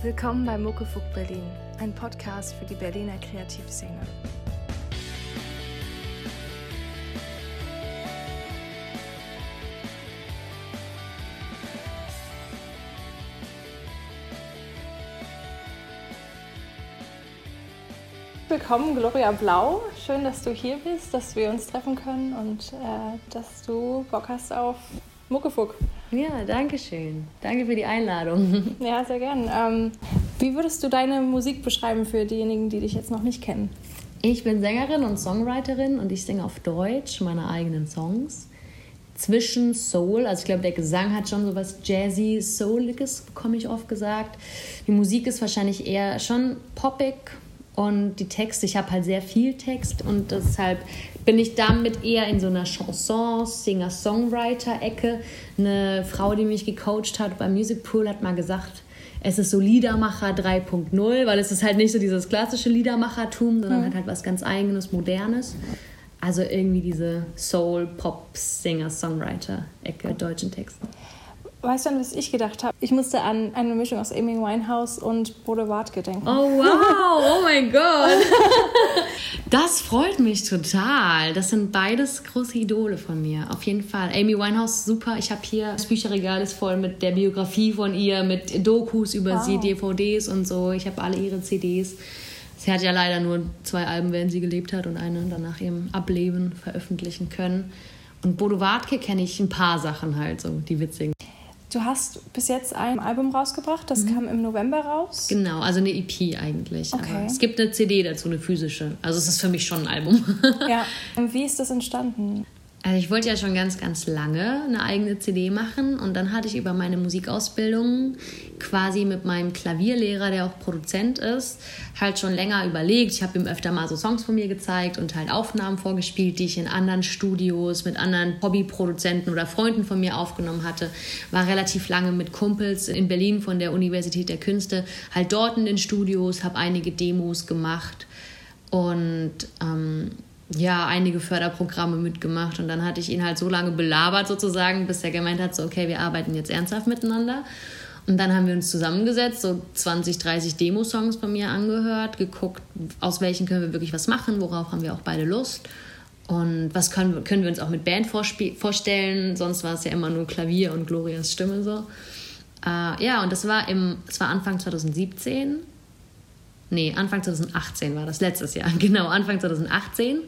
Willkommen bei Muckefuck Berlin, ein Podcast für die Berliner Kreativszene. Willkommen, Gloria Blau. Schön, dass du hier bist, dass wir uns treffen können und äh, dass du Bock hast auf Muckefuck. Ja, danke schön. Danke für die Einladung. Ja, sehr gern. Ähm, wie würdest du deine Musik beschreiben für diejenigen, die dich jetzt noch nicht kennen? Ich bin Sängerin und Songwriterin und ich singe auf Deutsch meine eigenen Songs. Zwischen Soul, also ich glaube, der Gesang hat schon so was Jazzy, Souliges, bekomme ich oft gesagt. Die Musik ist wahrscheinlich eher schon poppig, und die Texte, ich habe halt sehr viel Text und deshalb bin ich damit eher in so einer Chanson, Singer-Songwriter-Ecke. Eine Frau, die mich gecoacht hat beim Music Pool, hat mal gesagt, es ist so Liedermacher 3.0, weil es ist halt nicht so dieses klassische Liedermachertum, sondern mhm. halt, halt was ganz eigenes, modernes. Also irgendwie diese Soul, Pop, Singer, Songwriter-Ecke deutschen Texten. Weißt du, was ich gedacht habe? Ich musste an eine Mischung aus Amy Winehouse und Bodo Wartke denken. Oh wow, oh mein Gott. Das freut mich total. Das sind beides große Idole von mir. Auf jeden Fall. Amy Winehouse, super. Ich habe hier das Bücherregal ist voll mit der Biografie von ihr, mit Dokus über wow. sie, DVDs und so. Ich habe alle ihre CDs. Sie hat ja leider nur zwei Alben, während sie gelebt hat und eine danach ihrem Ableben veröffentlichen können. Und Bodo Wartke kenne ich ein paar Sachen halt, so die witzigen. Du hast bis jetzt ein Album rausgebracht, das mhm. kam im November raus. Genau, also eine EP eigentlich. Okay. Aber es gibt eine CD dazu, eine physische. Also es ist für mich schon ein Album. ja. Und wie ist das entstanden? Also ich wollte ja schon ganz, ganz lange eine eigene CD machen und dann hatte ich über meine Musikausbildung quasi mit meinem Klavierlehrer, der auch Produzent ist, halt schon länger überlegt. Ich habe ihm öfter mal so Songs von mir gezeigt und halt Aufnahmen vorgespielt, die ich in anderen Studios mit anderen Hobbyproduzenten oder Freunden von mir aufgenommen hatte. War relativ lange mit Kumpels in Berlin von der Universität der Künste halt dort in den Studios, habe einige Demos gemacht und ähm, ja, einige Förderprogramme mitgemacht und dann hatte ich ihn halt so lange belabert sozusagen, bis er gemeint hat, so okay, wir arbeiten jetzt ernsthaft miteinander. Und dann haben wir uns zusammengesetzt, so 20, 30 Demo-Songs von mir angehört, geguckt, aus welchen können wir wirklich was machen, worauf haben wir auch beide Lust und was können, können wir uns auch mit Band vorstellen, sonst war es ja immer nur Klavier und Glorias Stimme so. Äh, ja, und das war, im, das war Anfang 2017 Nee, Anfang 2018 war das, letztes Jahr. Genau, Anfang 2018.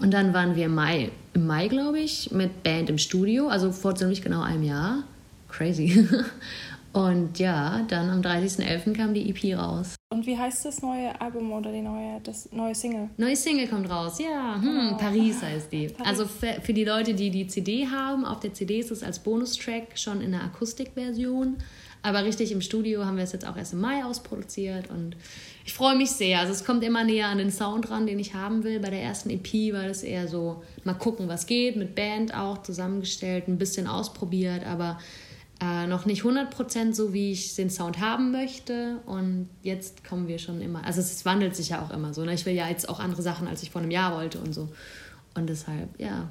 Und dann waren wir im Mai, im Mai glaube ich, mit Band im Studio, also vor ziemlich genau einem Jahr. Crazy. Und ja, dann am 30.11. kam die EP raus. Und wie heißt das neue Album oder die neue, das neue Single? Neue Single kommt raus, ja. Hm, oh. Paris heißt die. Paris. Also für, für, die Leute, die die CD haben, auf der CD ist es als Bonustrack schon in der Akustikversion. Aber richtig im Studio haben wir es jetzt auch erst im Mai ausproduziert und ich freue mich sehr. Also es kommt immer näher an den Sound ran, den ich haben will. Bei der ersten EP war das eher so, mal gucken, was geht, mit Band auch zusammengestellt, ein bisschen ausprobiert, aber äh, noch nicht 100% so, wie ich den Sound haben möchte. Und jetzt kommen wir schon immer, also es wandelt sich ja auch immer so. Ne? Ich will ja jetzt auch andere Sachen, als ich vor einem Jahr wollte und so. Und deshalb, ja.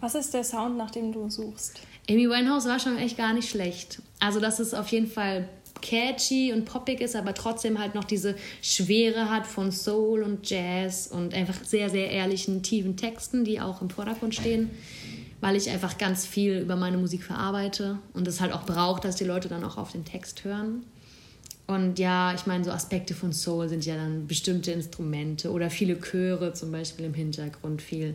Was ist der Sound, nach dem du suchst? Amy Winehouse war schon echt gar nicht schlecht. Also das ist auf jeden Fall catchy und poppig ist, aber trotzdem halt noch diese Schwere hat von Soul und Jazz und einfach sehr, sehr ehrlichen, tiefen Texten, die auch im Vordergrund stehen, weil ich einfach ganz viel über meine Musik verarbeite und es halt auch braucht, dass die Leute dann auch auf den Text hören. Und ja, ich meine, so Aspekte von Soul sind ja dann bestimmte Instrumente oder viele Chöre zum Beispiel im Hintergrund, viel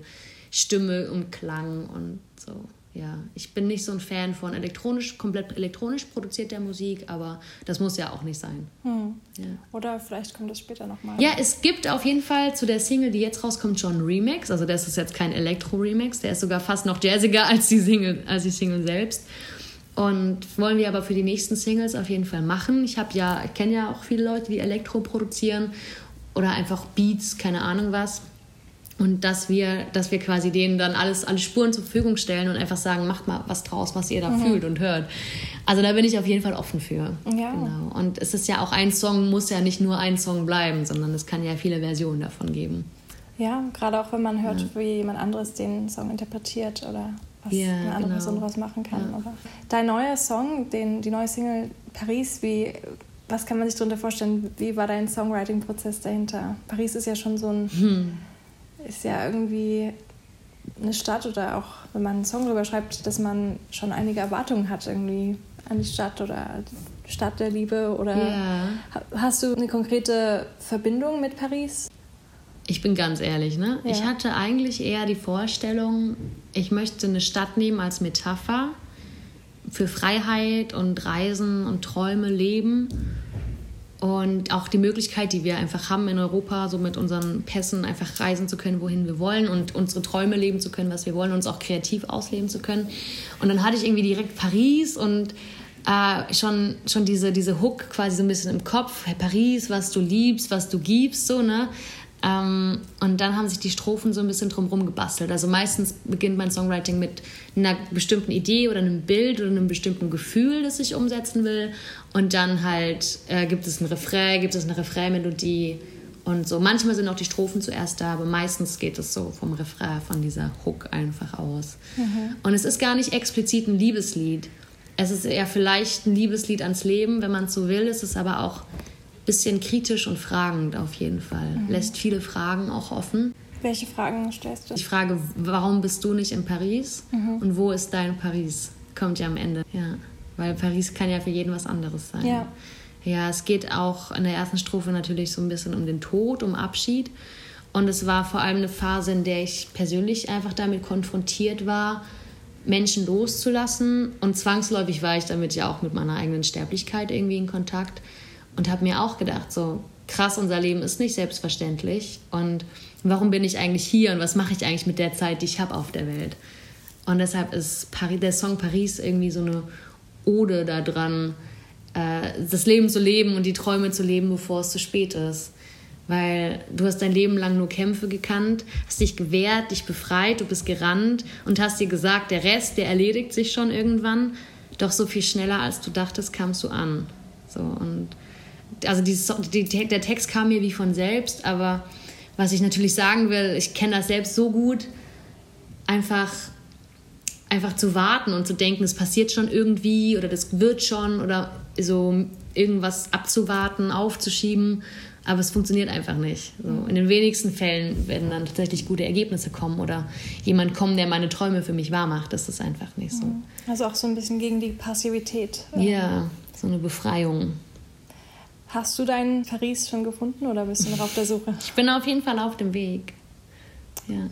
Stimme und Klang und so ja, ich bin nicht so ein Fan von elektronisch, komplett elektronisch produzierter Musik, aber das muss ja auch nicht sein. Hm. Ja. Oder vielleicht kommt das später nochmal. Ja, es gibt auf jeden Fall zu der Single, die jetzt rauskommt, schon einen Remix. Also das ist jetzt kein Elektro-Remix, der ist sogar fast noch jazziger als die Single, als die Single selbst. Und wollen wir aber für die nächsten Singles auf jeden Fall machen. Ich habe ja, kenne ja auch viele Leute, die Elektro produzieren oder einfach Beats, keine Ahnung was. Und dass wir, dass wir quasi denen dann alles, alle Spuren zur Verfügung stellen und einfach sagen, macht mal was draus, was ihr da mhm. fühlt und hört. Also da bin ich auf jeden Fall offen für. Ja. Genau. Und es ist ja auch ein Song, muss ja nicht nur ein Song bleiben, sondern es kann ja viele Versionen davon geben. Ja, gerade auch wenn man hört, ja. wie jemand anderes den Song interpretiert oder was ja, eine andere genau. Person was machen kann. Ja. Dein neuer Song, den, die neue Single Paris, wie was kann man sich darunter vorstellen? Wie war dein Songwriting-Prozess dahinter? Paris ist ja schon so ein, hm. Ist ja irgendwie eine Stadt oder auch, wenn man einen Song darüber schreibt, dass man schon einige Erwartungen hat irgendwie an die Stadt oder Stadt der Liebe oder ja. hast du eine konkrete Verbindung mit Paris? Ich bin ganz ehrlich, ne? Ja. Ich hatte eigentlich eher die Vorstellung, ich möchte eine Stadt nehmen als Metapher für Freiheit und Reisen und Träume leben und auch die Möglichkeit, die wir einfach haben in Europa, so mit unseren Pässen einfach reisen zu können, wohin wir wollen und unsere Träume leben zu können, was wir wollen, uns auch kreativ ausleben zu können. Und dann hatte ich irgendwie direkt Paris und äh, schon, schon diese, diese Hook quasi so ein bisschen im Kopf. Hey, Paris, was du liebst, was du gibst, so, ne? Ähm, und dann haben sich die Strophen so ein bisschen drumherum gebastelt. Also meistens beginnt mein Songwriting mit einer bestimmten Idee oder einem Bild oder einem bestimmten Gefühl, das ich umsetzen will. Und dann halt äh, gibt es ein Refrain, gibt es eine Refrain-Melodie und so. Manchmal sind auch die Strophen zuerst da, aber meistens geht es so vom Refrain, von dieser Hook einfach aus. Mhm. Und es ist gar nicht explizit ein Liebeslied. Es ist eher vielleicht ein Liebeslied ans Leben, wenn man es so will. Es ist aber auch bisschen kritisch und fragend auf jeden Fall. Mhm. Lässt viele Fragen auch offen. Welche Fragen stellst du? Ich frage, warum bist du nicht in Paris? Mhm. Und wo ist dein Paris? Kommt ja am Ende. Ja. Weil Paris kann ja für jeden was anderes sein. Ja. Ja, es geht auch in der ersten Strophe natürlich so ein bisschen um den Tod, um Abschied. Und es war vor allem eine Phase, in der ich persönlich einfach damit konfrontiert war, Menschen loszulassen. Und zwangsläufig war ich damit ja auch mit meiner eigenen Sterblichkeit irgendwie in Kontakt und habe mir auch gedacht, so krass, unser Leben ist nicht selbstverständlich und warum bin ich eigentlich hier und was mache ich eigentlich mit der Zeit, die ich habe auf der Welt? Und deshalb ist Paris, der Song Paris irgendwie so eine Ode daran, äh, das Leben zu leben und die Träume zu leben, bevor es zu spät ist. Weil du hast dein Leben lang nur Kämpfe gekannt, hast dich gewehrt, dich befreit, du bist gerannt und hast dir gesagt, der Rest, der erledigt sich schon irgendwann. Doch so viel schneller, als du dachtest, kamst du an. So, und also dieses, die, der Text kam mir wie von selbst, aber was ich natürlich sagen will, ich kenne das selbst so gut, einfach, einfach zu warten und zu denken, es passiert schon irgendwie oder das wird schon oder so irgendwas abzuwarten, aufzuschieben, aber es funktioniert einfach nicht. So, in den wenigsten Fällen werden dann tatsächlich gute Ergebnisse kommen oder jemand kommen, der meine Träume für mich wahr macht. Das ist einfach nicht so. Also auch so ein bisschen gegen die Passivität. Ja, so eine Befreiung. Hast du deinen Paris schon gefunden oder bist du noch auf der Suche? Ich bin auf jeden Fall auf dem Weg. Ja.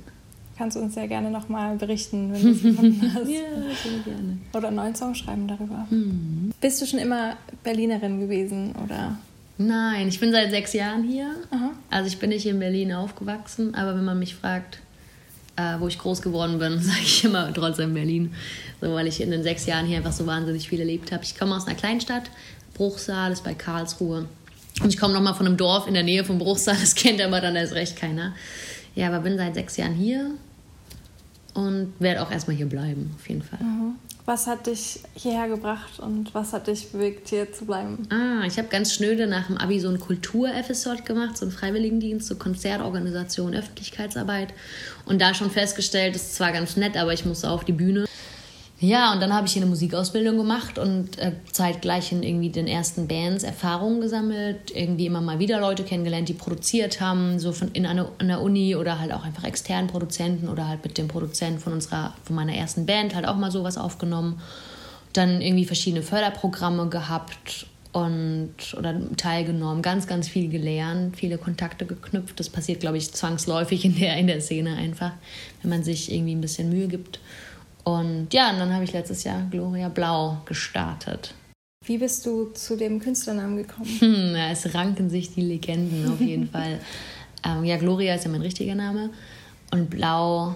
Kannst du uns ja gerne nochmal berichten, wenn du es gefunden hast. ja, sehr gerne. Oder einen neuen Song schreiben darüber. Mhm. Bist du schon immer Berlinerin gewesen oder? Nein, ich bin seit sechs Jahren hier. Aha. Also ich bin nicht in Berlin aufgewachsen, aber wenn man mich fragt, äh, wo ich groß geworden bin, sage ich immer trotzdem Berlin. So, weil ich in den sechs Jahren hier einfach so wahnsinnig viel erlebt habe. Ich komme aus einer Kleinstadt, Bruchsal, ist bei Karlsruhe. Und ich komme nochmal von einem Dorf in der Nähe von Bruchsal, das kennt aber dann erst recht keiner. Ja, aber bin seit sechs Jahren hier und werde auch erstmal hier bleiben, auf jeden Fall. Mhm. Was hat dich hierher gebracht und was hat dich bewegt, hier zu bleiben? Ah, ich habe ganz schnöde nach dem Abi so ein Kultur-FSJ gemacht, so einen Freiwilligendienst, so Konzertorganisation, Öffentlichkeitsarbeit. Und da schon festgestellt, das ist zwar ganz nett, aber ich muss auf die Bühne. Ja, und dann habe ich hier eine Musikausbildung gemacht und äh, zeitgleich in irgendwie den ersten Bands Erfahrungen gesammelt, irgendwie immer mal wieder Leute kennengelernt, die produziert haben, so von in einer, an der Uni oder halt auch einfach externen Produzenten oder halt mit dem Produzenten von unserer, von meiner ersten Band halt auch mal sowas aufgenommen. Dann irgendwie verschiedene Förderprogramme gehabt und oder teilgenommen, ganz, ganz viel gelernt, viele Kontakte geknüpft. Das passiert, glaube ich, zwangsläufig in der, in der Szene einfach, wenn man sich irgendwie ein bisschen Mühe gibt. Und ja, und dann habe ich letztes Jahr Gloria Blau gestartet. Wie bist du zu dem Künstlernamen gekommen? Hm, ja, es ranken sich die Legenden auf jeden Fall. Ähm, ja, Gloria ist ja mein richtiger Name. Und Blau,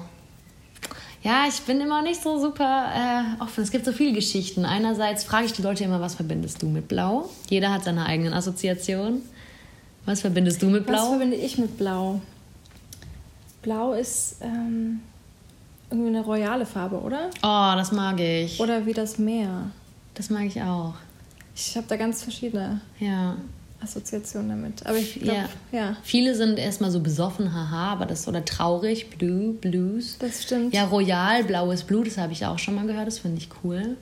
ja, ich bin immer nicht so super äh, offen. Es gibt so viele Geschichten. Einerseits frage ich die Leute immer, was verbindest du mit Blau? Jeder hat seine eigenen Assoziationen. Was verbindest du mit Blau? Was verbinde ich mit Blau? Blau ist ähm, irgendwie eine royale Farbe, oder? Oh, das mag ich. Oder wie das Meer. Das mag ich auch. Ich habe da ganz verschiedene ja. Assoziationen damit. Aber ich glaube, ja. ja. Viele sind erstmal so besoffen, haha, aber das oder traurig, Blue, Blues. Das stimmt. Ja, royal, blaues Blut, das habe ich auch schon mal gehört, das finde ich cool.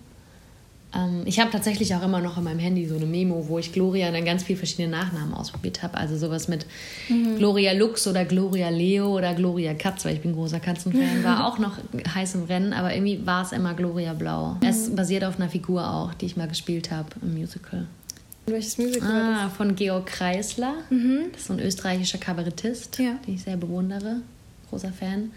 Ähm, ich habe tatsächlich auch immer noch in meinem Handy so eine Memo, wo ich Gloria dann ganz viele verschiedene Nachnamen ausprobiert habe. Also sowas mit mhm. Gloria Lux oder Gloria Leo oder Gloria Katz, weil ich bin großer Katzenfan, war auch noch heiß im Rennen, aber irgendwie war es immer Gloria Blau. Mhm. Es basiert auf einer Figur auch, die ich mal gespielt habe im Musical. Welches Musical ah, das? Von Georg Kreisler. Mhm. Das ist so ein österreichischer Kabarettist, ja. den ich sehr bewundere. Großer Fan.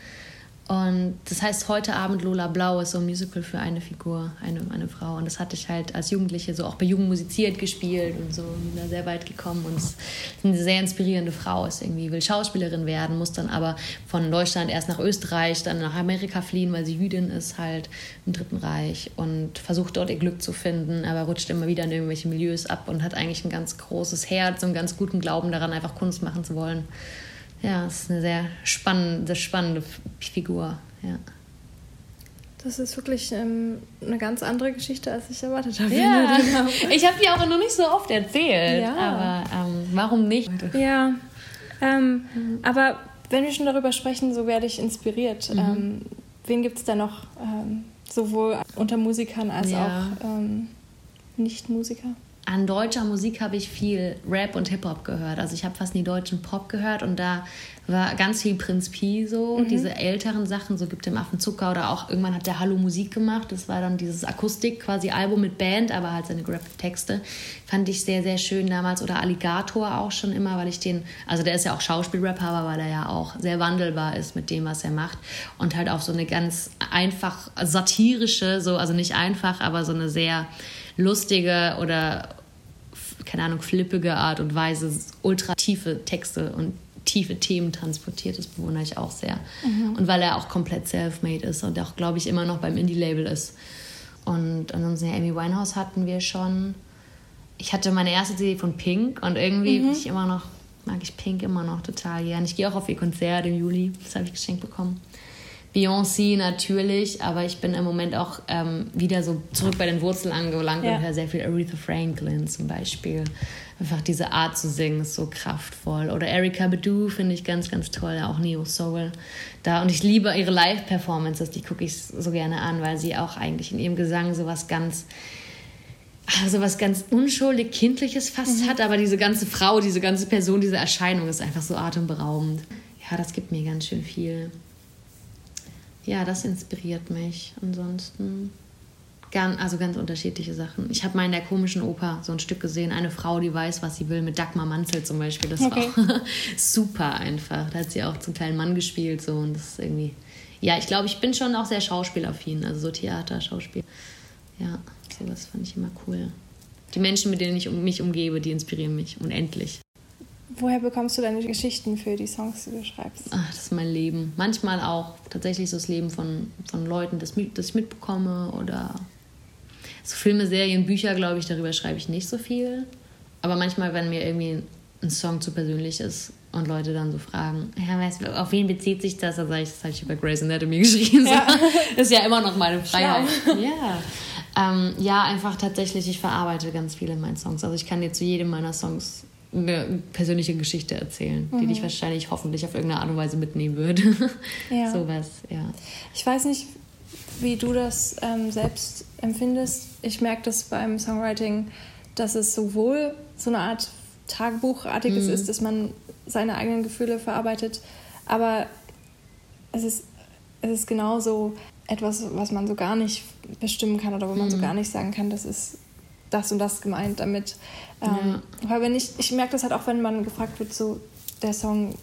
Und das heißt, heute Abend Lola Blau ist so ein Musical für eine Figur, eine, eine Frau. Und das hatte ich halt als Jugendliche so auch bei Jugend musiziert gespielt und so bin da sehr weit gekommen. Und es ist eine sehr inspirierende Frau, ist irgendwie, will Schauspielerin werden, muss dann aber von Deutschland erst nach Österreich, dann nach Amerika fliehen, weil sie Jüdin ist halt im Dritten Reich und versucht dort ihr Glück zu finden, aber rutscht immer wieder in irgendwelche Milieus ab und hat eigentlich ein ganz großes Herz und einen ganz guten Glauben daran, einfach Kunst machen zu wollen ja, es ist eine sehr spannende, spannende Figur. Ja. Das ist wirklich ähm, eine ganz andere Geschichte, als ich erwartet habe. Ja. ich habe die auch noch nicht so oft erzählt. Ja. Aber ähm, warum nicht? Ja. Ähm, mhm. Aber wenn wir schon darüber sprechen, so werde ich inspiriert. Mhm. Ähm, wen gibt es da noch? Ähm, sowohl unter Musikern als ja. auch ähm, Nicht-Musiker? An deutscher Musik habe ich viel Rap und Hip-Hop gehört. Also ich habe fast nie deutschen Pop gehört und da war ganz viel Prinz Pi so, mhm. diese älteren Sachen, so gibt dem Affen Zucker oder auch irgendwann hat der Hallo Musik gemacht. Das war dann dieses Akustik quasi Album mit Band, aber halt seine Rap-Texte. Fand ich sehr, sehr schön damals. Oder Alligator auch schon immer, weil ich den, also der ist ja auch Schauspielrapper, aber weil er ja auch sehr wandelbar ist mit dem, was er macht. Und halt auf so eine ganz einfach satirische, so, also nicht einfach, aber so eine sehr lustige oder keine Ahnung, flippige Art und Weise ultra tiefe Texte und tiefe Themen transportiert. Das bewundere ich auch sehr. Mhm. Und weil er auch komplett self-made ist und auch, glaube ich, immer noch beim Indie-Label ist. Und ansonsten, ja, Amy Winehouse hatten wir schon. Ich hatte meine erste CD von Pink und irgendwie mhm. ich immer noch, mag ich Pink immer noch total gern. Ich gehe auch auf ihr Konzert im Juli. Das habe ich geschenkt bekommen. Beyoncé natürlich, aber ich bin im Moment auch ähm, wieder so zurück bei den Wurzeln angelangt ja. und höre sehr viel Aretha Franklin zum Beispiel. Einfach diese Art zu singen ist so kraftvoll. Oder Erika Badu finde ich ganz, ganz toll, auch Neo Soul. Da, und ich liebe ihre Live-Performances, die gucke ich so gerne an, weil sie auch eigentlich in ihrem Gesang so was ganz also was ganz unschuldig kindliches fast mhm. hat, aber diese ganze Frau, diese ganze Person, diese Erscheinung ist einfach so atemberaubend. Ja, das gibt mir ganz schön viel ja, das inspiriert mich. Ansonsten ganz, also ganz unterschiedliche Sachen. Ich habe mal in der komischen Oper so ein Stück gesehen, eine Frau, die weiß, was sie will, mit Dagmar Manzel zum Beispiel. Das okay. war auch super einfach. Da hat sie auch zum kleinen Mann gespielt so und das ist irgendwie. Ja, ich glaube, ich bin schon auch sehr schauspielaffin, also so Theater, Schauspiel. Ja, sowas fand ich immer cool. Die Menschen, mit denen ich mich umgebe, die inspirieren mich unendlich. Woher bekommst du deine Geschichten für die Songs, die du schreibst? Ach, das ist mein Leben. Manchmal auch tatsächlich so das Leben von, von Leuten, das, das ich mitbekomme. Oder so Filme, Serien, Bücher, glaube ich, darüber schreibe ich nicht so viel. Aber manchmal, wenn mir irgendwie ein Song zu persönlich ist und Leute dann so fragen, ja, weißt, auf wen bezieht sich das? Dann sage ich, das habe ich über Grey's Anatomy geschrieben. Ja. Das ist ja immer noch meine Freiheit. Ja. Ähm, ja, einfach tatsächlich, ich verarbeite ganz viele in meinen Songs. Also ich kann dir zu jedem meiner Songs persönliche Geschichte erzählen, mhm. die dich wahrscheinlich hoffentlich auf irgendeine Art und Weise mitnehmen würde. Ja. Sowas, ja. Ich weiß nicht, wie du das ähm, selbst empfindest. Ich merke das beim Songwriting, dass es sowohl so eine Art Tagebuchartiges mhm. ist, dass man seine eigenen Gefühle verarbeitet, aber es ist, es ist genauso etwas, was man so gar nicht bestimmen kann oder wo man mhm. so gar nicht sagen kann, das ist das und das gemeint damit. Ähm, ja. Weil wenn ich, ich merke das halt auch, wenn man gefragt wird, so der Song,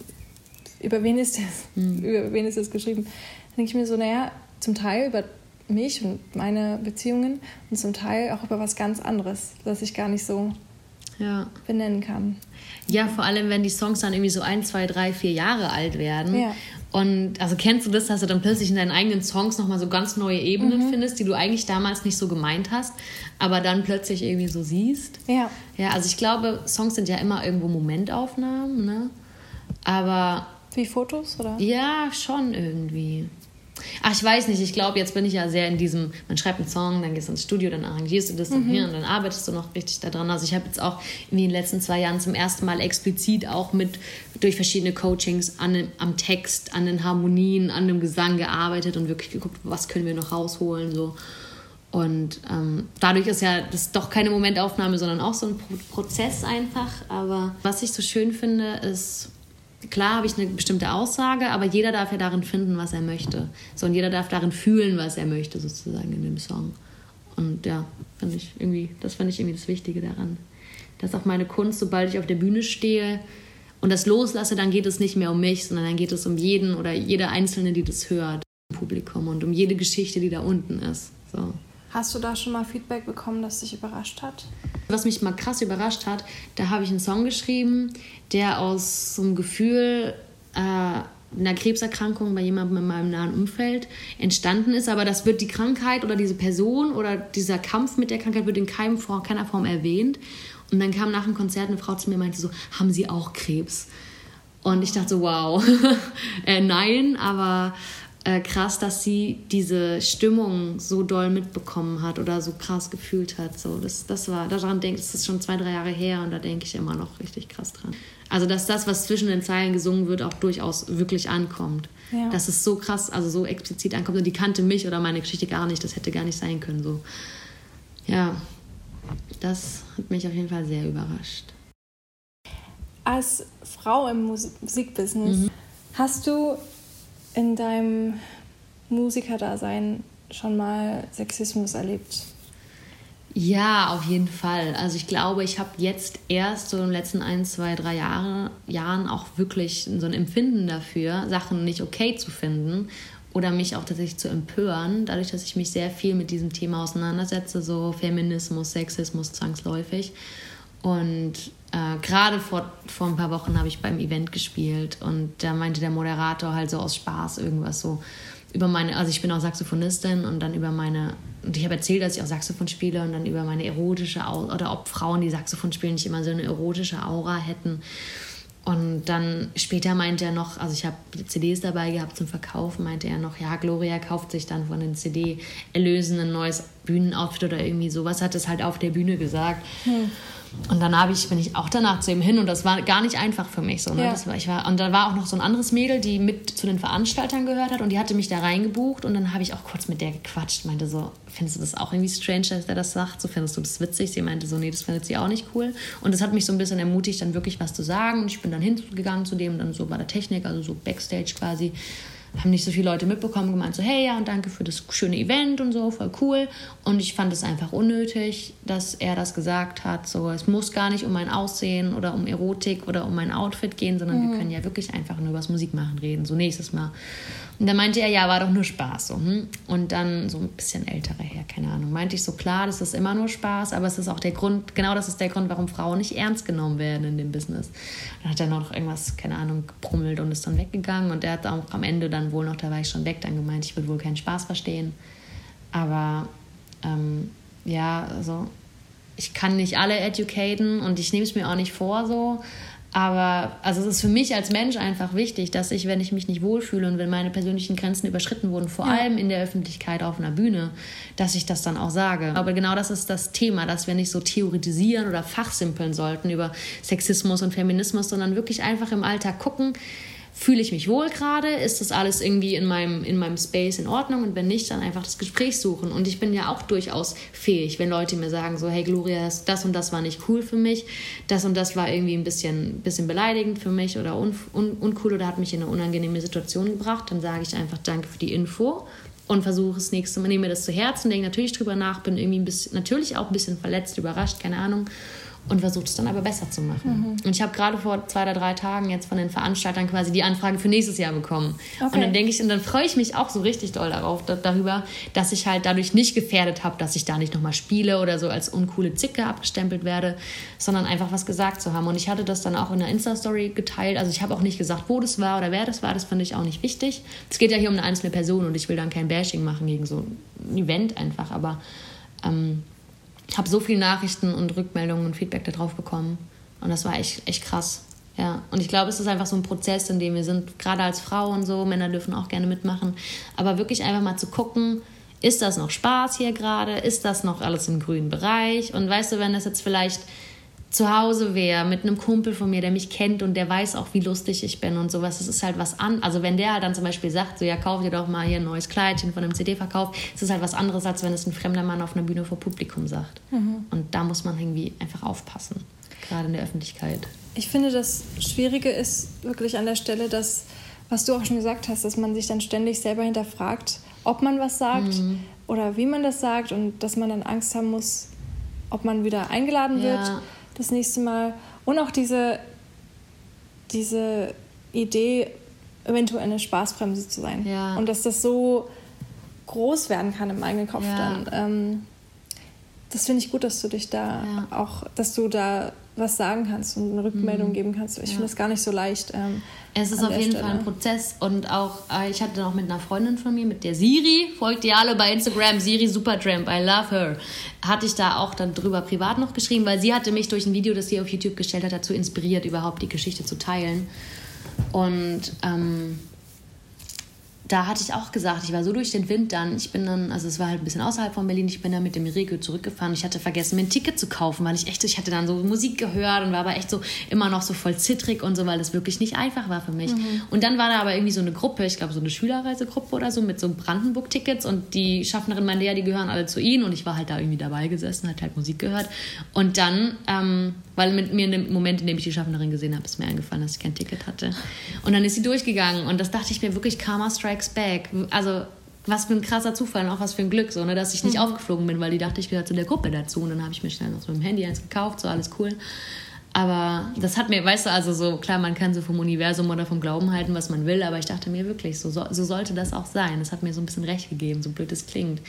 über wen ist das, mhm. über wen ist das geschrieben, dann denke ich mir so, naja, zum Teil über mich und meine Beziehungen und zum Teil auch über was ganz anderes, das ich gar nicht so ja. benennen kann. Ja, vor allem, wenn die Songs dann irgendwie so ein, zwei, drei, vier Jahre alt werden. Ja. Und also kennst du das, dass du dann plötzlich in deinen eigenen Songs nochmal so ganz neue Ebenen mhm. findest, die du eigentlich damals nicht so gemeint hast, aber dann plötzlich irgendwie so siehst? Ja. Ja, also ich glaube, Songs sind ja immer irgendwo Momentaufnahmen, ne? Aber. Wie Fotos, oder? Ja, schon irgendwie. Ach, ich weiß nicht. Ich glaube, jetzt bin ich ja sehr in diesem, man schreibt einen Song, dann gehst du ins Studio, dann arrangierst du das mhm. hier und dann arbeitest du noch richtig daran. Also ich habe jetzt auch in den letzten zwei Jahren zum ersten Mal explizit auch mit durch verschiedene Coachings an, am Text, an den Harmonien, an dem Gesang gearbeitet und wirklich geguckt, was können wir noch rausholen so. Und ähm, dadurch ist ja das doch keine Momentaufnahme, sondern auch so ein Pro Prozess einfach. Aber was ich so schön finde, ist, klar habe ich eine bestimmte Aussage, aber jeder darf ja darin finden, was er möchte. So, und jeder darf darin fühlen, was er möchte, sozusagen in dem Song. Und ja, finde ich irgendwie, das finde ich irgendwie das Wichtige daran. Dass auch meine Kunst, sobald ich auf der Bühne stehe und das loslasse, dann geht es nicht mehr um mich, sondern dann geht es um jeden oder jede Einzelne, die das hört im Publikum und um jede Geschichte, die da unten ist. So. Hast du da schon mal Feedback bekommen, das dich überrascht hat? Was mich mal krass überrascht hat, da habe ich einen Song geschrieben, der aus so einem Gefühl äh, einer Krebserkrankung bei jemandem in meinem nahen Umfeld entstanden ist. Aber das wird die Krankheit oder diese Person oder dieser Kampf mit der Krankheit wird in keinem, keiner Form erwähnt. Und dann kam nach dem Konzert eine Frau zu mir und meinte so, haben Sie auch Krebs? Und ich dachte so, wow, äh, nein, aber äh, krass, dass sie diese Stimmung so doll mitbekommen hat oder so krass gefühlt hat. So, das, das war, daran denke ich, das ist schon zwei, drei Jahre her und da denke ich immer noch richtig krass dran. Also, dass das, was zwischen den Zeilen gesungen wird, auch durchaus wirklich ankommt. Ja. Dass es so krass, also so explizit ankommt und die kannte mich oder meine Geschichte gar nicht, das hätte gar nicht sein können. So. Ja, das hat mich auf jeden Fall sehr überrascht. Als Frau im Musikbusiness mhm. hast du in deinem Musikerdasein schon mal Sexismus erlebt? Ja, auf jeden Fall. Also ich glaube, ich habe jetzt erst so in den letzten ein, zwei, drei Jahre, Jahren auch wirklich so ein Empfinden dafür, Sachen nicht okay zu finden oder mich auch tatsächlich zu empören, dadurch, dass ich mich sehr viel mit diesem Thema auseinandersetze, so Feminismus, Sexismus zwangsläufig. Und äh, gerade vor, vor ein paar Wochen habe ich beim Event gespielt und da meinte der Moderator halt so aus Spaß irgendwas so über meine, also ich bin auch Saxophonistin und dann über meine, und ich habe erzählt, dass ich auch Saxophon spiele und dann über meine erotische oder ob Frauen, die Saxophon spielen, nicht immer so eine erotische Aura hätten. Und dann später meinte er noch, also ich habe CDs dabei gehabt zum Verkaufen, meinte er noch, ja, Gloria kauft sich dann von den CD-Erlösen ein neues Bühnenoutfit oder irgendwie sowas, hat es halt auf der Bühne gesagt. Hm. Und dann habe ich, bin ich auch danach zu ihm hin und das war gar nicht einfach für mich. So, ne? ja. das war, ich war, und da war auch noch so ein anderes Mädel, die mit zu den Veranstaltern gehört hat und die hatte mich da reingebucht und dann habe ich auch kurz mit der gequatscht, meinte so, findest du das auch irgendwie strange, dass der das sagt? So findest du das witzig? Sie meinte so, nee, das findet sie auch nicht cool. Und das hat mich so ein bisschen ermutigt, dann wirklich was zu sagen. Und ich bin dann hingegangen zu dem, dann so bei der Technik, also so Backstage quasi haben nicht so viele Leute mitbekommen, gemeint so, hey, ja, und danke für das schöne Event und so, voll cool. Und ich fand es einfach unnötig, dass er das gesagt hat. So, es muss gar nicht um mein Aussehen oder um Erotik oder um mein Outfit gehen, sondern mhm. wir können ja wirklich einfach nur über das Musikmachen reden, so nächstes Mal. Und dann meinte er, ja, war doch nur Spaß. So, hm? Und dann so ein bisschen älterer her, keine Ahnung, meinte ich so, klar, das ist immer nur Spaß, aber es ist auch der Grund, genau das ist der Grund, warum Frauen nicht ernst genommen werden in dem Business. Dann hat er noch irgendwas, keine Ahnung, gebrummelt und ist dann weggegangen und er hat auch am Ende dann wohl noch, da war ich schon weg, dann gemeint, ich würde wohl keinen Spaß verstehen. Aber ähm, ja, also ich kann nicht alle educaten und ich nehme es mir auch nicht vor so, aber also es ist für mich als Mensch einfach wichtig, dass ich, wenn ich mich nicht wohlfühle und wenn meine persönlichen Grenzen überschritten wurden, vor ja. allem in der Öffentlichkeit auf einer Bühne, dass ich das dann auch sage. Aber genau das ist das Thema, dass wir nicht so theoretisieren oder fachsimpeln sollten über Sexismus und Feminismus, sondern wirklich einfach im Alltag gucken, fühle ich mich wohl gerade? Ist das alles irgendwie in meinem, in meinem Space in Ordnung? Und wenn nicht, dann einfach das Gespräch suchen. Und ich bin ja auch durchaus fähig, wenn Leute mir sagen, so, hey Gloria, das und das war nicht cool für mich, das und das war irgendwie ein bisschen, bisschen beleidigend für mich oder un, un, uncool oder hat mich in eine unangenehme Situation gebracht, dann sage ich einfach Danke für die Info und versuche das nächste Mal, nehme mir das zu Herzen, denke natürlich drüber nach, bin irgendwie ein bisschen, natürlich auch ein bisschen verletzt, überrascht, keine Ahnung und versucht es dann aber besser zu machen. Mhm. Und ich habe gerade vor zwei oder drei Tagen jetzt von den Veranstaltern quasi die Anfrage für nächstes Jahr bekommen. Okay. Und dann denke ich, und dann freue ich mich auch so richtig doll darauf, da, darüber, dass ich halt dadurch nicht gefährdet habe, dass ich da nicht nochmal spiele oder so als uncoole Zicke abgestempelt werde, sondern einfach was gesagt zu haben. Und ich hatte das dann auch in der Insta-Story geteilt. Also ich habe auch nicht gesagt, wo das war oder wer das war. Das fand ich auch nicht wichtig. Es geht ja hier um eine einzelne Person und ich will dann kein Bashing machen gegen so ein Event einfach. Aber ähm, habe so viele Nachrichten und Rückmeldungen und Feedback darauf bekommen. Und das war echt, echt krass. Ja, und ich glaube, es ist einfach so ein Prozess, in dem wir sind, gerade als Frau und so, Männer dürfen auch gerne mitmachen, aber wirklich einfach mal zu gucken, ist das noch Spaß hier gerade? Ist das noch alles im grünen Bereich? Und weißt du, wenn das jetzt vielleicht zu Hause wäre mit einem Kumpel von mir, der mich kennt und der weiß auch, wie lustig ich bin und sowas, das ist halt was an. Also wenn der halt dann zum Beispiel sagt, so ja, kauf dir doch mal hier ein neues Kleidchen von einem CD-Verkauf, ist es halt was anderes, als wenn es ein fremder Mann auf einer Bühne vor Publikum sagt. Mhm. Und da muss man irgendwie einfach aufpassen, gerade in der Öffentlichkeit. Ich finde, das Schwierige ist wirklich an der Stelle, dass, was du auch schon gesagt hast, dass man sich dann ständig selber hinterfragt, ob man was sagt mhm. oder wie man das sagt und dass man dann Angst haben muss, ob man wieder eingeladen wird. Das nächste Mal. Und auch diese, diese Idee, eventuell eine Spaßbremse zu sein. Ja. Und dass das so groß werden kann im eigenen Kopf ja. dann. Ähm, das finde ich gut, dass du dich da ja. auch, dass du da was sagen kannst und eine Rückmeldung mhm. geben kannst. Ich ja. finde das gar nicht so leicht. Ähm, es ist auf jeden Stelle. Fall ein Prozess und auch, äh, ich hatte noch mit einer Freundin von mir, mit der Siri, folgt ihr alle bei Instagram, Siri Supertramp, I love her, hatte ich da auch dann drüber privat noch geschrieben, weil sie hatte mich durch ein Video, das sie auf YouTube gestellt hat, dazu inspiriert, überhaupt die Geschichte zu teilen. Und ähm, da hatte ich auch gesagt, ich war so durch den Wind dann. Ich bin dann, also es war halt ein bisschen außerhalb von Berlin, ich bin dann mit dem Regio zurückgefahren. Ich hatte vergessen, mir ein Ticket zu kaufen, weil ich echt, ich hatte dann so Musik gehört und war aber echt so immer noch so voll zittrig und so, weil das wirklich nicht einfach war für mich. Mhm. Und dann war da aber irgendwie so eine Gruppe, ich glaube so eine Schülerreisegruppe oder so mit so Brandenburg-Tickets und die Schaffnerin meinte, ja, die gehören alle zu ihnen und ich war halt da irgendwie dabei gesessen, hat halt Musik gehört. Und dann ähm, weil mit mir in dem Moment, in dem ich die Schaffnerin gesehen habe, ist mir eingefallen, dass ich kein Ticket hatte. Und dann ist sie durchgegangen und das dachte ich mir wirklich, Karma Strikes Back. Also was für ein krasser Zufall und auch was für ein Glück, so, ne, dass ich nicht mhm. aufgeflogen bin, weil die dachte, ich gehöre zu der Gruppe dazu. Und dann habe ich mir schnell noch so mit dem Handy eins gekauft, so alles cool. Aber das hat mir, weißt du, also so, klar, man kann so vom Universum oder vom Glauben halten, was man will, aber ich dachte mir wirklich, so, so, so sollte das auch sein. Das hat mir so ein bisschen recht gegeben, so blöd es klingt.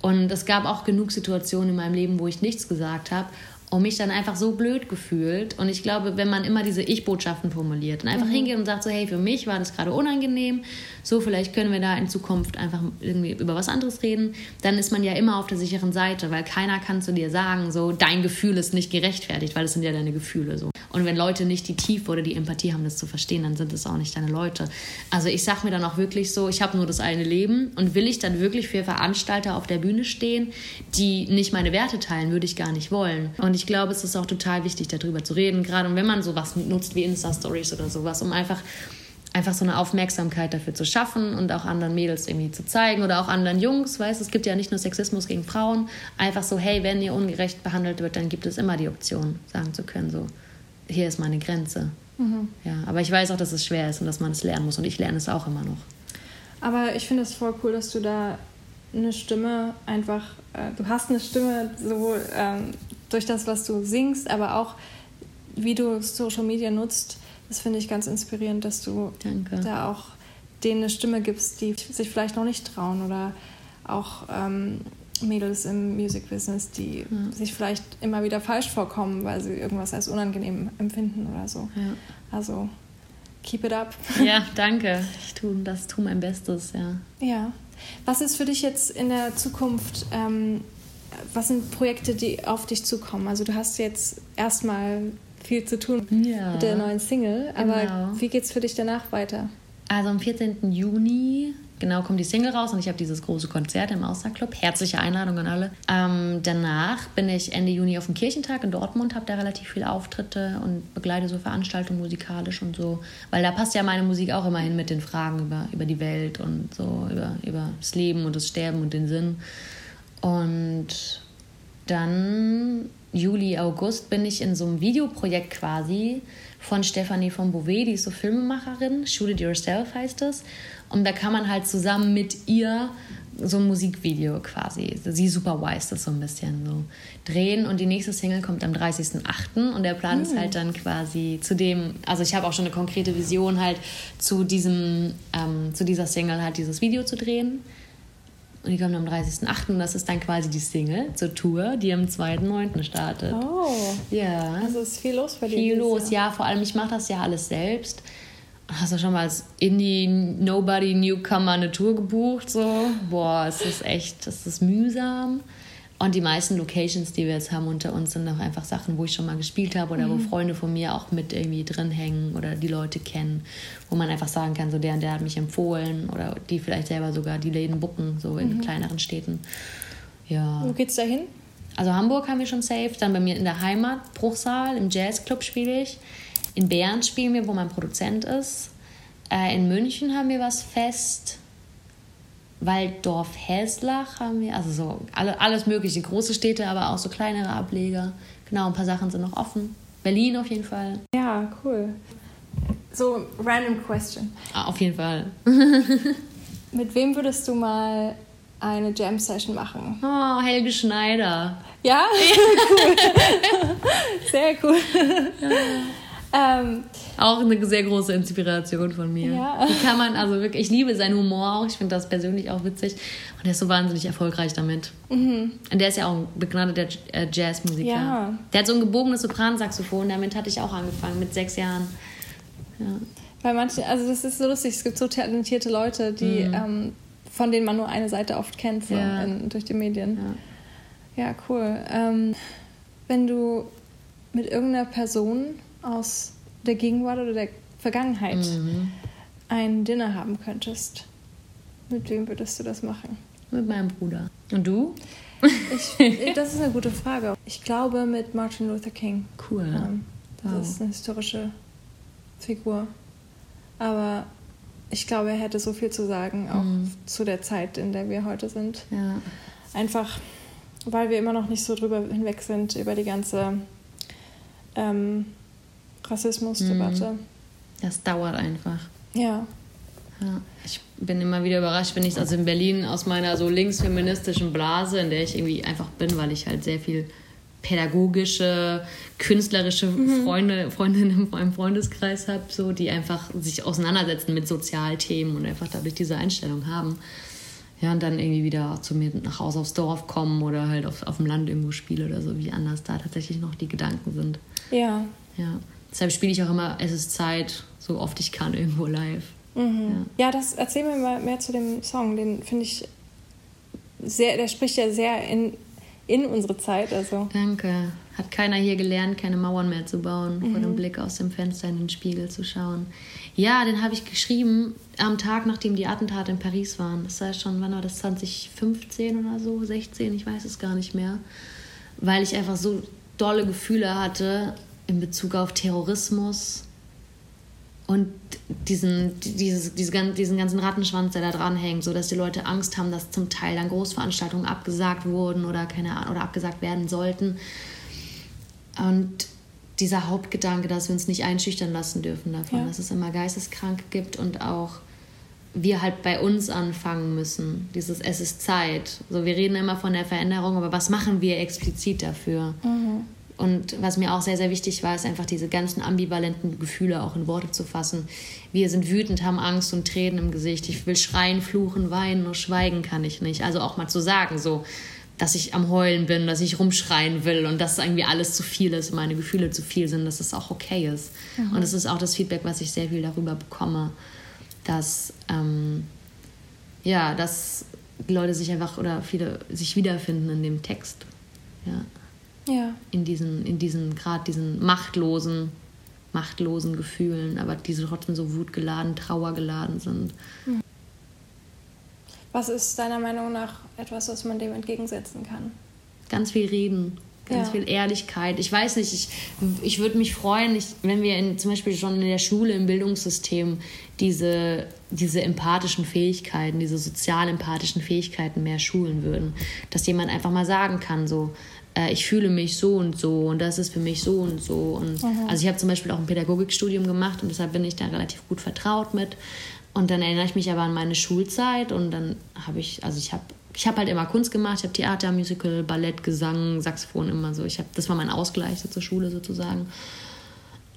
Und es gab auch genug Situationen in meinem Leben, wo ich nichts gesagt habe und mich dann einfach so blöd gefühlt. Und ich glaube, wenn man immer diese Ich-Botschaften formuliert und einfach mhm. hingeht und sagt so, hey, für mich war das gerade unangenehm, so vielleicht können wir da in Zukunft einfach irgendwie über was anderes reden, dann ist man ja immer auf der sicheren Seite, weil keiner kann zu dir sagen, so, dein Gefühl ist nicht gerechtfertigt, weil das sind ja deine Gefühle so. Und wenn Leute nicht die Tiefe oder die Empathie haben, das zu verstehen, dann sind es auch nicht deine Leute. Also ich sag mir dann auch wirklich so, ich habe nur das eine Leben und will ich dann wirklich für Veranstalter auf der Bühne stehen, die nicht meine Werte teilen, würde ich gar nicht wollen. Und ich glaube, es ist auch total wichtig, darüber zu reden, gerade wenn man sowas nutzt wie Insta-Stories oder sowas, um einfach einfach so eine Aufmerksamkeit dafür zu schaffen und auch anderen Mädels irgendwie zu zeigen oder auch anderen Jungs, weißt es gibt ja nicht nur Sexismus gegen Frauen, einfach so, hey, wenn ihr ungerecht behandelt wird, dann gibt es immer die Option, sagen zu können, so, hier ist meine Grenze. Mhm. Ja, aber ich weiß auch, dass es schwer ist und dass man es lernen muss und ich lerne es auch immer noch. Aber ich finde es voll cool, dass du da eine Stimme einfach, äh, du hast eine Stimme sowohl ähm, durch das, was du singst, aber auch wie du Social Media nutzt, das finde ich ganz inspirierend, dass du Danke. da auch denen eine Stimme gibst, die sich vielleicht noch nicht trauen oder auch ähm, Mädels im Music Business, die ja. sich vielleicht immer wieder falsch vorkommen, weil sie irgendwas als unangenehm empfinden oder so. Ja. Also keep it up. Ja, danke. Ich tue das tue mein Bestes, ja. Ja. Was ist für dich jetzt in der Zukunft? Ähm, was sind Projekte, die auf dich zukommen? Also du hast jetzt erstmal viel zu tun ja. mit der neuen Single. Aber genau. wie geht es für dich danach weiter? Also am 14. Juni genau kommt die Single raus und ich habe dieses große Konzert im Austerclub. Herzliche Einladung an alle. Ähm, danach bin ich Ende Juni auf dem Kirchentag in Dortmund, habe da relativ viele Auftritte und begleite so Veranstaltungen musikalisch und so. Weil da passt ja meine Musik auch immerhin mit den Fragen über, über die Welt und so, über, über das Leben und das Sterben und den Sinn. Und dann Juli, August bin ich in so einem Videoprojekt quasi von Stephanie von Beauvais, die ist so Filmemacherin, Shoot It Yourself heißt es. Und da kann man halt zusammen mit ihr so ein Musikvideo quasi, sie superwise das so ein bisschen so drehen und die nächste Single kommt am 30.08. und der Plan mhm. ist halt dann quasi zu dem, also ich habe auch schon eine konkrete Vision halt zu diesem, ähm, zu dieser Single halt dieses Video zu drehen und die kommt am 30.08. und das ist dann quasi die Single zur Tour, die am 2.9. startet. Oh. Ja. Also ist viel los bei dir. Viel los, Jahr. ja. Vor allem, ich mache das ja alles selbst. Hast du schon mal als Indie Nobody Newcomer eine Tour gebucht? So? Boah, es ist echt, es ist mühsam. Und die meisten Locations, die wir jetzt haben unter uns, sind auch einfach Sachen, wo ich schon mal gespielt habe oder mhm. wo Freunde von mir auch mit irgendwie drin hängen oder die Leute kennen, wo man einfach sagen kann, so der und der hat mich empfohlen oder die vielleicht selber sogar die Läden bucken, so in mhm. kleineren Städten. Ja. Wo geht's da hin? Also Hamburg haben wir schon safe, dann bei mir in der Heimat, Bruchsal, im Jazzclub spiele ich. In Bern spielen wir, wo mein Produzent ist. Äh, in München haben wir was fest. Walddorf Häslach haben wir, also so alle, alles mögliche, große Städte, aber auch so kleinere Ableger. Genau, ein paar Sachen sind noch offen. Berlin auf jeden Fall. Ja, cool. So, random question. Ah, auf jeden Fall. Mit wem würdest du mal eine Jam-Session machen? Oh, Helge Schneider. Ja? cool. Sehr cool. Ähm, auch eine sehr große Inspiration von mir. Ja. Wie kann man, also wirklich, ich liebe seinen Humor auch, ich finde das persönlich auch witzig und er ist so wahnsinnig erfolgreich damit. Mhm. Und der ist ja auch ein begnadeter äh, Jazzmusiker. Ja. Der hat so ein gebogenes Sopransaxophon, damit hatte ich auch angefangen, mit sechs Jahren. Ja. Weil manche, also das ist so lustig, es gibt so talentierte Leute, die, mhm. ähm, von denen man nur eine Seite oft kennt, so ja. in, durch die Medien. Ja, cool. Ähm, wenn du mit irgendeiner Person aus der Gegenwart oder der Vergangenheit mhm. ein Dinner haben könntest, mit wem würdest du das machen? Mit meinem Bruder. Und du? Ich, das ist eine gute Frage. Ich glaube mit Martin Luther King. Cool. Ähm, das wow. ist eine historische Figur. Aber ich glaube, er hätte so viel zu sagen, auch mhm. zu der Zeit, in der wir heute sind. Ja. Einfach, weil wir immer noch nicht so drüber hinweg sind, über die ganze ähm, Rassismusdebatte. Mhm. Das dauert einfach. Ja. ja. Ich bin immer wieder überrascht, wenn ich also in Berlin aus meiner so linksfeministischen Blase, in der ich irgendwie einfach bin, weil ich halt sehr viel pädagogische, künstlerische mhm. Freunde, Freundinnen in meinem Freundeskreis habe, so, die einfach sich auseinandersetzen mit Sozialthemen und einfach dadurch diese Einstellung haben. Ja, und dann irgendwie wieder zu mir nach Hause aufs Dorf kommen oder halt auf, auf dem Land irgendwo spiele oder so, wie anders da tatsächlich noch die Gedanken sind. Ja. Ja. Deshalb spiele ich auch immer Es ist Zeit, so oft ich kann, irgendwo live. Mhm. Ja. ja, das erzähl mir mal mehr zu dem Song. Den finde ich sehr, der spricht ja sehr in, in unsere Zeit. Also. Danke. Hat keiner hier gelernt, keine Mauern mehr zu bauen, mhm. vor dem Blick aus dem Fenster in den Spiegel zu schauen. Ja, den habe ich geschrieben am Tag, nachdem die Attentate in Paris waren. Das war schon, wann war das? 2015 oder so, 16, ich weiß es gar nicht mehr. Weil ich einfach so dolle Gefühle hatte in Bezug auf Terrorismus und diesen, dieses, diese, diesen ganzen Rattenschwanz, der da dranhängt, so dass die Leute Angst haben, dass zum Teil dann Großveranstaltungen abgesagt wurden oder keine Ahnung, oder abgesagt werden sollten. Und dieser Hauptgedanke, dass wir uns nicht einschüchtern lassen dürfen davon, ja. dass es immer Geisteskranke gibt und auch wir halt bei uns anfangen müssen. Dieses Es ist Zeit. So, wir reden immer von der Veränderung, aber was machen wir explizit dafür? Mhm. Und was mir auch sehr, sehr wichtig war, ist einfach diese ganzen ambivalenten Gefühle auch in Worte zu fassen. Wir sind wütend, haben Angst und Tränen im Gesicht. Ich will schreien, fluchen, weinen, nur schweigen kann ich nicht. Also auch mal zu sagen, so, dass ich am Heulen bin, dass ich rumschreien will und dass irgendwie alles zu viel ist, meine Gefühle zu viel sind, dass es auch okay ist. Mhm. Und es ist auch das Feedback, was ich sehr viel darüber bekomme, dass, ähm, ja, dass die Leute sich einfach oder viele sich wiederfinden in dem Text. Ja. Ja. In diesen, in diesen, gerade diesen machtlosen, machtlosen Gefühlen, aber die trotzdem so wutgeladen, trauergeladen sind. Hm. Was ist deiner Meinung nach etwas, was man dem entgegensetzen kann? Ganz viel reden, ganz ja. viel Ehrlichkeit. Ich weiß nicht, ich, ich würde mich freuen, ich, wenn wir in, zum Beispiel schon in der Schule, im Bildungssystem diese, diese empathischen Fähigkeiten, diese sozial empathischen Fähigkeiten mehr schulen würden. Dass jemand einfach mal sagen kann, so, äh, ich fühle mich so und so und das ist für mich so und so. Und mhm. also ich habe zum Beispiel auch ein Pädagogikstudium gemacht und deshalb bin ich da relativ gut vertraut mit. Und dann erinnere ich mich aber an meine Schulzeit und dann habe ich, also ich habe ich habe halt immer Kunst gemacht, ich habe Theater, Musical, Ballett, Gesang, Saxophon immer so. Ich hab, das war mein Ausgleich zur Schule sozusagen.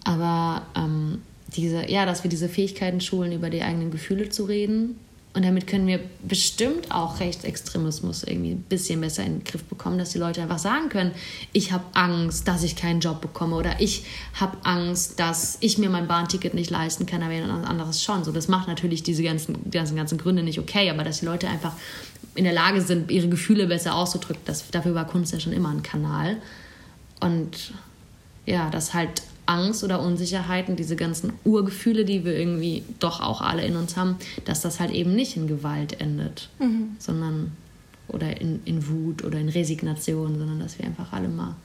Aber ähm, diese, ja, dass wir diese Fähigkeiten schulen, über die eigenen Gefühle zu reden und damit können wir bestimmt auch Rechtsextremismus irgendwie ein bisschen besser in den Griff bekommen, dass die Leute einfach sagen können, ich habe Angst, dass ich keinen Job bekomme oder ich habe Angst, dass ich mir mein Bahnticket nicht leisten kann, aber jemand anderes schon. So, das macht natürlich diese ganzen, ganzen, ganzen Gründe nicht okay, aber dass die Leute einfach in der Lage sind, ihre Gefühle besser auszudrücken, das, dafür war Kunst ja schon immer ein Kanal. Und ja, das halt Angst oder Unsicherheiten, diese ganzen Urgefühle, die wir irgendwie doch auch alle in uns haben, dass das halt eben nicht in Gewalt endet, mhm. sondern oder in, in Wut oder in Resignation, sondern dass wir einfach alle mal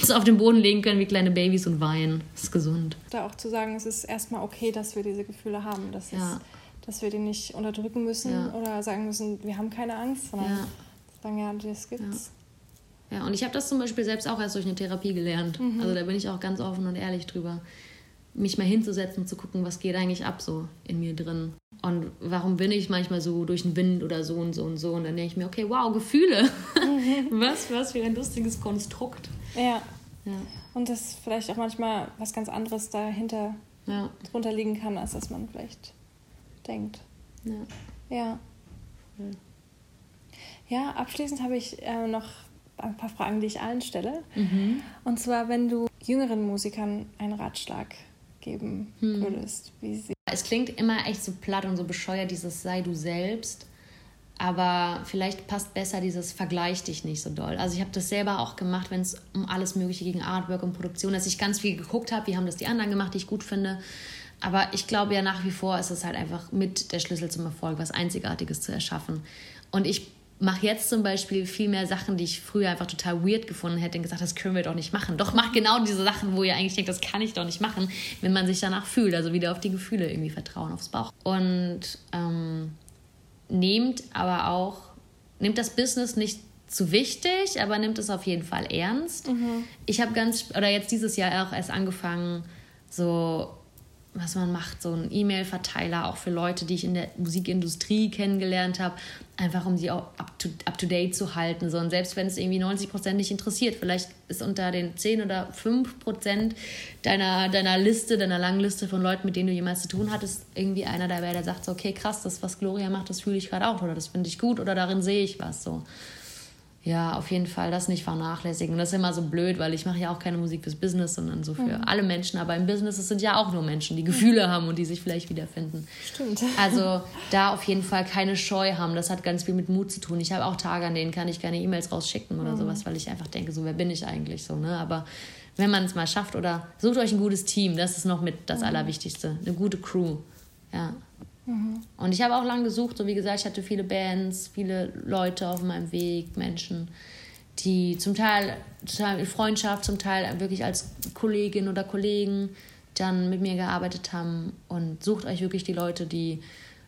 uns auf den Boden legen können wie kleine Babys und weinen. Das ist gesund. Da auch zu sagen, es ist erstmal okay, dass wir diese Gefühle haben. Dass, ja. es, dass wir die nicht unterdrücken müssen ja. oder sagen müssen, wir haben keine Angst, sondern ja. sagen, ja, das gibt's. Ja, ja und ich habe das zum Beispiel selbst auch erst durch eine Therapie gelernt. Mhm. Also da bin ich auch ganz offen und ehrlich drüber. Mich mal hinzusetzen, zu gucken, was geht eigentlich ab so in mir drin. Und warum bin ich manchmal so durch den Wind oder so und so und so. Und dann denke ich mir, okay, wow, Gefühle. Mhm. was, was für ein lustiges Konstrukt. Ja. ja. Und dass vielleicht auch manchmal was ganz anderes dahinter ja. drunter liegen kann, als dass man vielleicht denkt. Ja. Ja, ja abschließend habe ich äh, noch ein paar Fragen, die ich allen stelle. Mhm. Und zwar, wenn du jüngeren Musikern einen Ratschlag geben hm. würdest, wie sie. Es klingt immer echt so platt und so bescheuert, dieses sei du selbst aber vielleicht passt besser dieses Vergleich dich nicht so doll. Also ich habe das selber auch gemacht, wenn es um alles Mögliche gegen Artwork und Produktion, dass ich ganz viel geguckt habe, wie haben das die anderen gemacht, die ich gut finde. Aber ich glaube ja nach wie vor ist es halt einfach mit der Schlüssel zum Erfolg, was Einzigartiges zu erschaffen. Und ich mache jetzt zum Beispiel viel mehr Sachen, die ich früher einfach total weird gefunden hätte und gesagt, das können wir doch nicht machen. Doch mach genau diese Sachen, wo ihr eigentlich denkt, das kann ich doch nicht machen, wenn man sich danach fühlt. Also wieder auf die Gefühle irgendwie vertrauen, aufs Bauch. Und ähm, nehmt aber auch, nimmt das Business nicht zu wichtig, aber nimmt es auf jeden Fall ernst. Mhm. Ich habe ganz, oder jetzt dieses Jahr auch erst angefangen, so was man macht, so ein E-Mail-Verteiler auch für Leute, die ich in der Musikindustrie kennengelernt habe, einfach um sie auch up to, up zu halten. So. Und selbst wenn es irgendwie 90 Prozent nicht interessiert, vielleicht ist unter den 10 oder 5 Prozent deiner, deiner Liste, deiner langen Liste von Leuten, mit denen du jemals zu tun hattest, irgendwie einer dabei, der sagt so, okay, krass, das, was Gloria macht, das fühle ich gerade auch oder das finde ich gut oder darin sehe ich was. So ja, auf jeden Fall das nicht vernachlässigen. Das ist immer so blöd, weil ich mache ja auch keine Musik fürs Business, sondern so für mhm. alle Menschen. Aber im Business es sind ja auch nur Menschen, die Gefühle mhm. haben und die sich vielleicht wiederfinden. Stimmt. Also da auf jeden Fall keine Scheu haben. Das hat ganz viel mit Mut zu tun. Ich habe auch Tage, an denen kann ich keine E-Mails rausschicken oder mhm. sowas, weil ich einfach denke, so wer bin ich eigentlich so. Ne? Aber wenn man es mal schafft oder sucht euch ein gutes Team, das ist noch mit das mhm. Allerwichtigste. Eine gute Crew. Ja. Mhm. Und ich habe auch lange gesucht, so wie gesagt, ich hatte viele Bands, viele Leute auf meinem Weg, Menschen, die zum Teil, total in Freundschaft, zum Teil wirklich als Kollegin oder Kollegen dann mit mir gearbeitet haben. Und sucht euch wirklich die Leute, die,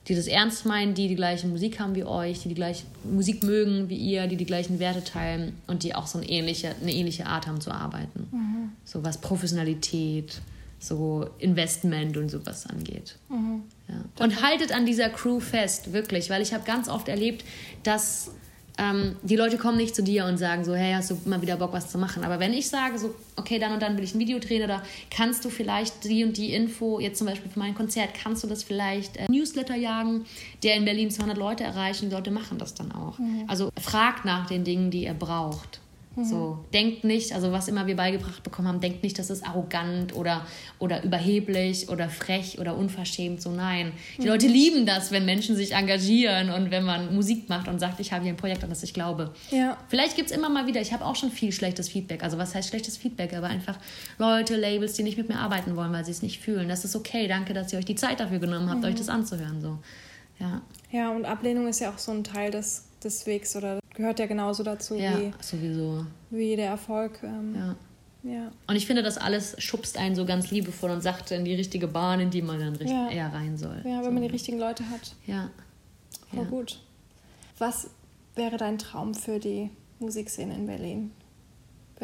die das ernst meinen, die die gleiche Musik haben wie euch, die die gleiche Musik mögen wie ihr, die die gleichen Werte teilen und die auch so eine ähnliche, eine ähnliche Art haben zu arbeiten. Mhm. So was Professionalität, so Investment und sowas angeht. Mhm. Ja. Und haltet an dieser Crew fest, wirklich, weil ich habe ganz oft erlebt, dass ähm, die Leute kommen nicht zu dir und sagen so, hey, hast du mal wieder Bock, was zu machen? Aber wenn ich sage so, okay, dann und dann will ich ein Video drehen oder kannst du vielleicht die und die Info, jetzt zum Beispiel für mein Konzert, kannst du das vielleicht äh, Newsletter jagen, der in Berlin 200 Leute erreichen, die Leute machen das dann auch. Mhm. Also fragt nach den Dingen, die ihr braucht. Mhm. So, denkt nicht, also was immer wir beigebracht bekommen haben, denkt nicht, das ist arrogant oder, oder überheblich oder frech oder unverschämt. So, nein. Die mhm. Leute lieben das, wenn Menschen sich engagieren und wenn man Musik macht und sagt, ich habe hier ein Projekt, an das ich glaube. Ja. Vielleicht gibt es immer mal wieder, ich habe auch schon viel schlechtes Feedback. Also, was heißt schlechtes Feedback? Aber einfach Leute, Labels, die nicht mit mir arbeiten wollen, weil sie es nicht fühlen. Das ist okay. Danke, dass ihr euch die Zeit dafür genommen habt, mhm. euch das anzuhören. So. Ja. ja, und Ablehnung ist ja auch so ein Teil des, des Wegs oder gehört ja genauso dazu ja, wie, sowieso. wie der Erfolg. Ähm, ja. ja. Und ich finde, das alles schubst einen so ganz liebevoll und sagt in die richtige Bahn, in die man dann ja. eher rein soll. Ja, wenn so. man die richtigen Leute hat. Ja. Voll ja. gut. Was wäre dein Traum für die Musikszene in Berlin?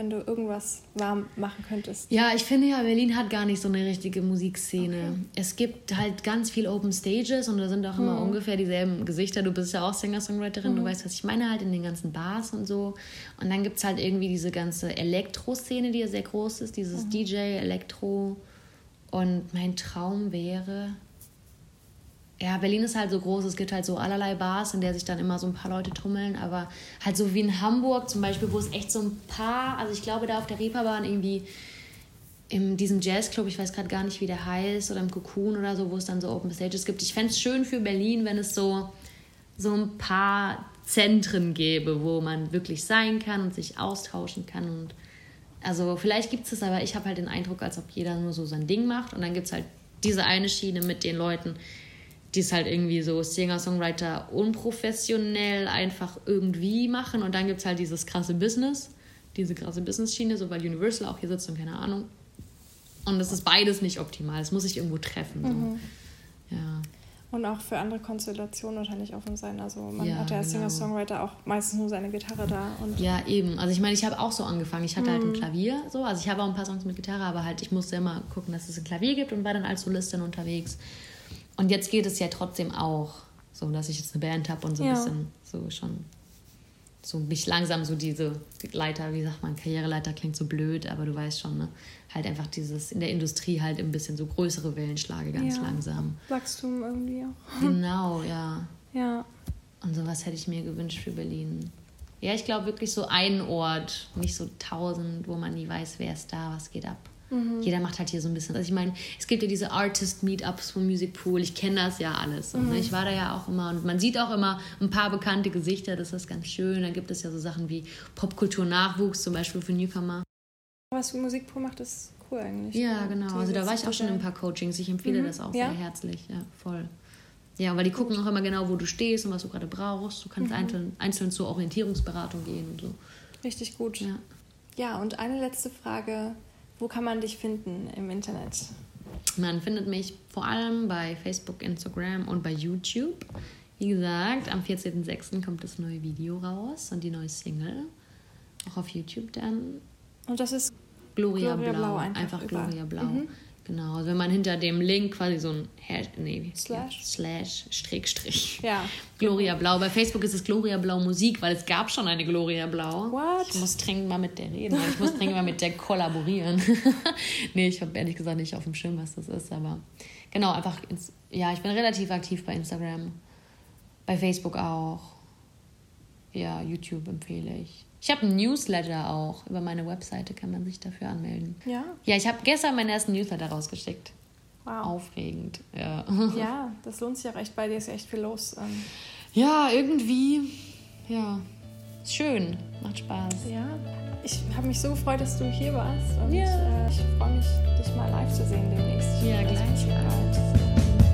Wenn du irgendwas warm machen könntest? Ja, ich finde ja, Berlin hat gar nicht so eine richtige Musikszene. Okay. Es gibt halt ganz viel Open Stages und da sind auch immer hm. ungefähr dieselben Gesichter. Du bist ja auch Singer-Songwriterin, hm. du weißt, was ich meine, halt in den ganzen Bars und so. Und dann gibt es halt irgendwie diese ganze Elektro-Szene, die ja sehr groß ist, dieses mhm. DJ, Elektro. Und mein Traum wäre, ja, Berlin ist halt so groß, es gibt halt so allerlei Bars, in der sich dann immer so ein paar Leute tummeln, aber halt so wie in Hamburg zum Beispiel, wo es echt so ein paar, also ich glaube da auf der Reeperbahn irgendwie in diesem Jazzclub, ich weiß gerade gar nicht, wie der heißt, oder im Cocoon oder so, wo es dann so Open Stages gibt. Ich fände es schön für Berlin, wenn es so, so ein paar Zentren gäbe, wo man wirklich sein kann und sich austauschen kann und also vielleicht gibt es das, aber ich habe halt den Eindruck, als ob jeder nur so sein Ding macht und dann gibt es halt diese eine Schiene mit den Leuten, die es halt irgendwie so Singer-Songwriter unprofessionell einfach irgendwie machen. Und dann gibt es halt dieses krasse Business, diese krasse Business-Schiene, so weil Universal auch hier sitzt und keine Ahnung. Und das ist beides nicht optimal. Es muss sich irgendwo treffen. So. Mhm. Ja. Und auch für andere Konstellationen wahrscheinlich offen sein. Also man Ja, hat ja als genau. Singer-Songwriter auch meistens nur seine Gitarre da. Und Ja, eben. Also ich meine, ich habe auch so angefangen. Ich hatte halt Mhm. ein Klavier, so. Also ich habe auch ein paar Songs mit Gitarre, aber halt ich musste immer gucken, dass es ein Klavier gibt und war dann als Solistin unterwegs. Und jetzt geht es ja trotzdem auch, so dass ich jetzt eine Band habe und so ein Ja. bisschen so schon so mich langsam so diese Leiter, wie sagt man, Karriereleiter klingt so blöd, aber du weißt schon, ne? Halt einfach dieses in der Industrie halt ein bisschen so größere Wellen schlage ganz Ja. langsam. Wachstum irgendwie auch. Genau, ja. Ja. Und sowas hätte ich mir gewünscht für Berlin. Ja, ich glaube wirklich so einen Ort, nicht so tausend, wo man nie weiß, wer ist da, was geht ab. Jeder macht halt hier so ein bisschen. Also ich meine, es gibt ja diese Artist-Meetups von Music Pool. Ich kenne das ja alles. So, ne? Ich war da ja auch immer und man sieht auch immer ein paar bekannte Gesichter. Das ist ganz schön. Dann gibt es ja so Sachen wie Popkultur-Nachwuchs, zum Beispiel für Newcomer. Was Musikpro macht, ist cool eigentlich. Ja, genau. Also da war ich auch schon in ein paar Coachings. Ich empfehle Mhm. das auch Ja. sehr herzlich. Ja, voll. Ja, weil die gucken auch immer genau, wo du stehst und was du gerade brauchst. Du Mhm. kannst einzeln, einzeln zur Orientierungsberatung gehen und so. Richtig gut. Ja. Ja, und eine letzte Frage. Wo kann man dich finden im Internet? Man findet mich vor allem bei Facebook, Instagram und bei YouTube. Wie gesagt, am 14.06. kommt das neue Video raus und die neue Single. Auch auf YouTube dann. Und das ist Gloria, Gloria Blau. Blau Einfach, einfach. Gloria Blau. Mhm. Genau. Also wenn man hinter dem Link quasi so ein Hash, nee, Slash. Ja, Slash, Strick, Strich. ja. Gloria Blau. Bei Facebook ist es Gloria Blau Musik, weil es gab schon eine Gloria Blau. What? Ich muss dringend mal mit der reden. Ich muss dringend mal mit der kollaborieren. nee, ich habe ehrlich gesagt nicht auf dem Schirm, was das ist, aber genau, einfach, ins, ja, ich bin relativ aktiv bei Instagram, bei Facebook auch. Ja, YouTube empfehle ich. Ich habe einen Newsletter auch. Über meine Webseite kann man sich dafür anmelden. Ja. Ja, ich habe gestern meinen ersten Newsletter rausgeschickt. Wow. Aufregend, ja. Ja, das lohnt sich auch echt. Bei dir ist ja echt viel los. Ähm, Ja, irgendwie, ja, ist schön, macht Spaß. ja. Ich habe mich so gefreut, dass du hier warst. Und Ja. äh, ich freue mich, dich mal live zu sehen demnächst. Ja, bald.